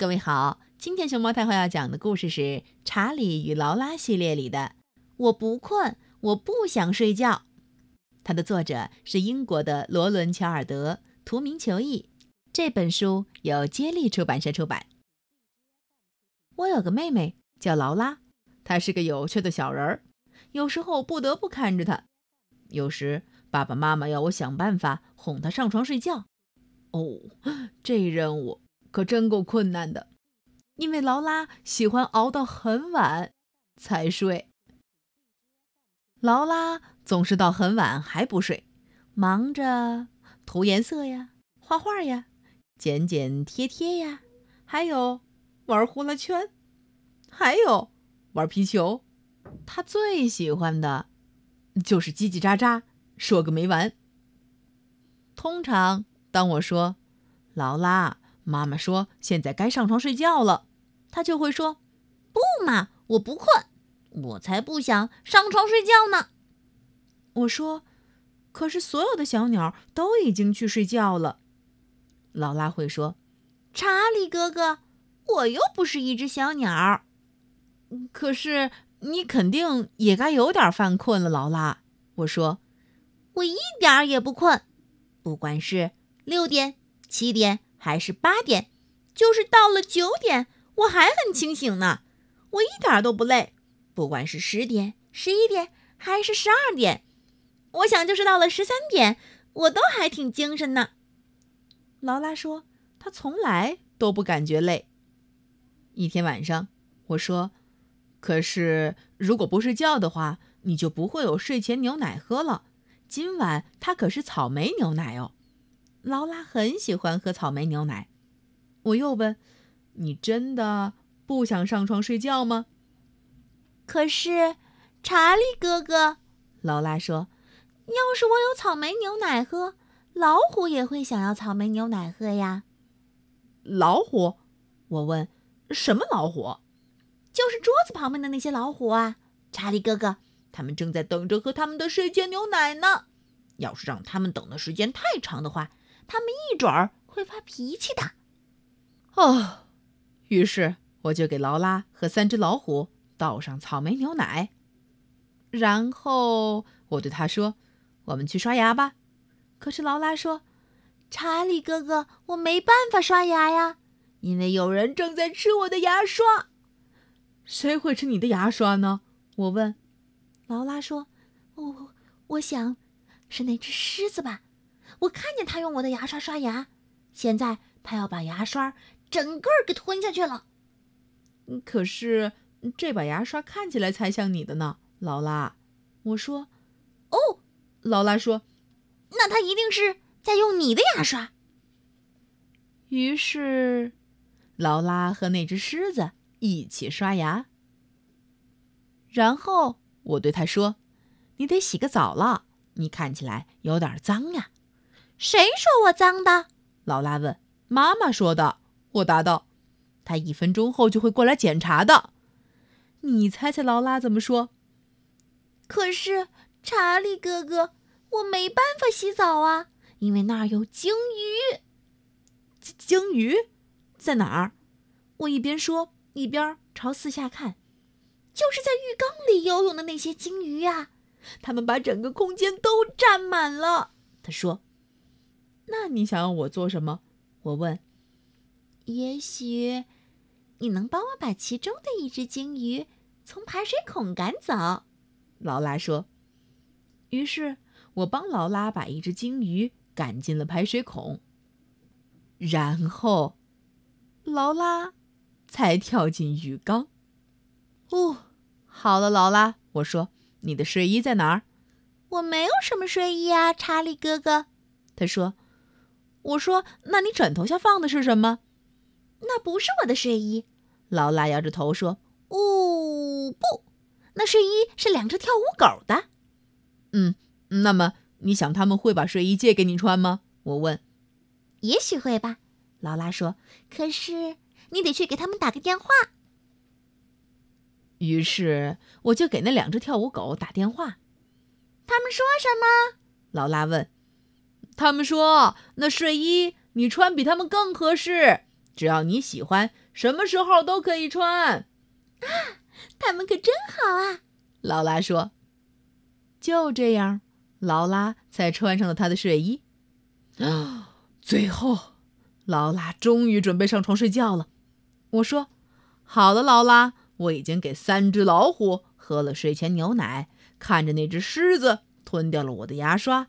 各位好，今天熊猫太后要讲的故事是《查理与劳拉》系列里的《我不困，我不想睡觉》。它的作者是英国的罗伦·乔尔德，图名求译。这本书由接力出版社出版。我有个妹妹叫劳拉，她是个有趣的小人儿，有时候不得不看着她，有时爸爸妈妈要我想办法哄她上床睡觉。哦，这任务。可真够困难的，因为劳拉喜欢熬到很晚才睡。劳拉总是到很晚还不睡，忙着涂颜色呀、画画呀、剪剪贴贴呀，还有玩呼啦圈，还有玩皮球。他最喜欢的就是叽叽喳喳说个没完。通常当我说劳拉。妈妈说：“现在该上床睡觉了。”他就会说：“不嘛，我不困，我才不想上床睡觉呢。”我说：“可是所有的小鸟都已经去睡觉了。”劳拉会说：“查理哥哥，我又不是一只小鸟。”可是你肯定也该有点犯困了，劳拉。我说：“我一点儿也不困，不管是六点、七点。”还是八点，就是到了九点，我还很清醒呢，我一点都不累。不管是十点、十一点，还是十二点，我想就是到了十三点，我都还挺精神呢。劳拉说，她从来都不感觉累。一天晚上，我说：“可是如果不睡觉的话，你就不会有睡前牛奶喝了。今晚它可是草莓牛奶哦。”劳拉很喜欢喝草莓牛奶。我又问：“你真的不想上床睡觉吗？”可是，查理哥哥，劳拉说：“要是我有草莓牛奶喝，老虎也会想要草莓牛奶喝呀。”老虎？我问：“什么老虎？”就是桌子旁边的那些老虎啊，查理哥哥，他们正在等着喝他们的睡前牛奶呢。要是让他们等的时间太长的话，他们一准儿会发脾气的，哦。于是我就给劳拉和三只老虎倒上草莓牛奶，然后我对他说：“我们去刷牙吧。”可是劳拉说：“查理哥哥，我没办法刷牙呀，因为有人正在吃我的牙刷。”谁会吃你的牙刷呢？我问。劳拉说：“我我想是那只狮子吧。”我看见他用我的牙刷刷牙，现在他要把牙刷整个给吞下去了。可是这把牙刷看起来才像你的呢，劳拉。我说：“哦。”劳拉说：“那他一定是在用你的牙刷。”于是，劳拉和那只狮子一起刷牙。然后我对他说：“你得洗个澡了，你看起来有点脏呀。”谁说我脏的？劳拉问。妈妈说的。我答道。她一分钟后就会过来检查的。你猜猜劳拉怎么说？可是查理哥哥，我没办法洗澡啊，因为那儿有鲸鱼。鲸鱼在哪儿？我一边说一边朝四下看。就是在浴缸里游泳的那些鲸鱼呀，它们把整个空间都占满了。他说。那你想要我做什么？我问。也许你能帮我把其中的一只鲸鱼从排水孔赶走，劳拉说。于是我帮劳拉把一只鲸鱼赶进了排水孔，然后劳拉才跳进浴缸。哦，好了，劳拉，我说，你的睡衣在哪儿？我没有什么睡衣啊，查理哥哥。他说。我说：“那你枕头下放的是什么？”那不是我的睡衣。劳拉摇着头说：“哦，不，那睡衣是两只跳舞狗的。”嗯，那么你想他们会把睡衣借给你穿吗？我问。“也许会吧。”劳拉说。“可是你得去给他们打个电话。”于是我就给那两只跳舞狗打电话。他们说什么？劳拉问。他们说：“那睡衣你穿比他们更合适，只要你喜欢，什么时候都可以穿。啊，他们可真好啊！劳拉说。就这样，劳拉才穿上了她的睡衣。啊，最后，劳拉终于准备上床睡觉了。我说：“好了，劳拉，我已经给三只老虎喝了睡前牛奶，看着那只狮子吞掉了我的牙刷，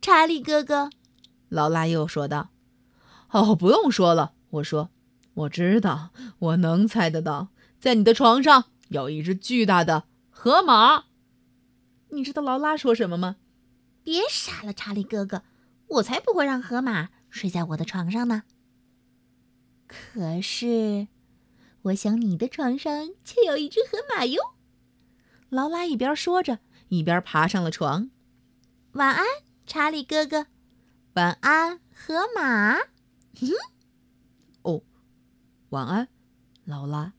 查理哥哥，劳拉又说道：“哦，不用说了。”我说：“我知道，我能猜得到，在你的床上有一只巨大的河马。你知道劳拉说什么吗？”别傻了，查理哥哥，我才不会让河马睡在我的床上呢。可是，我想你的床上却有一只河马哟。劳拉一边说着，一边爬上了床。晚安，查理哥哥。晚安，河马。哦，晚安，劳拉。